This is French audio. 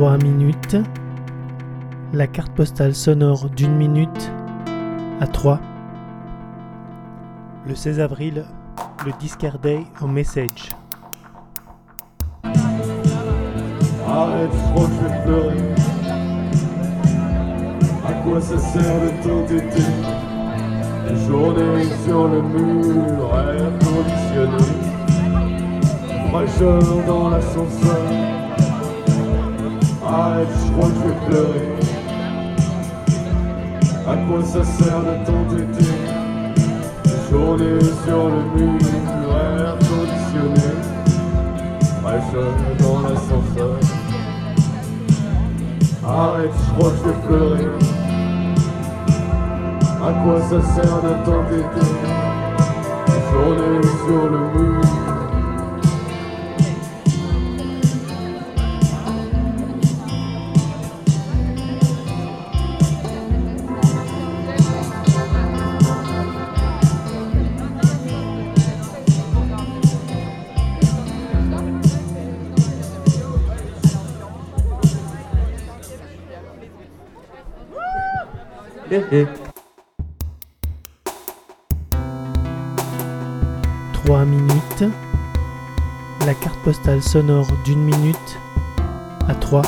3 minutes. La carte postale sonore d'une minute à 3. Le 16 avril, le Discard Day au Message. Arrête, je vais pleurer. À quoi ça sert de t'entêter Les journées sur le mur, air conditionné. Fraîcheur dans l'ascenseur. Arrête, je crois que je vais pleurer. À quoi ça sert de t'entêter? Les journées sur le mur, air conditionné. Fraîcheur dans l'ascenseur. Arrête, je crois que je vais pleurer. À quoi ça sert de t'entêter? Journée sur le 3 minutes. La carte postale sonore d'une minute à 3.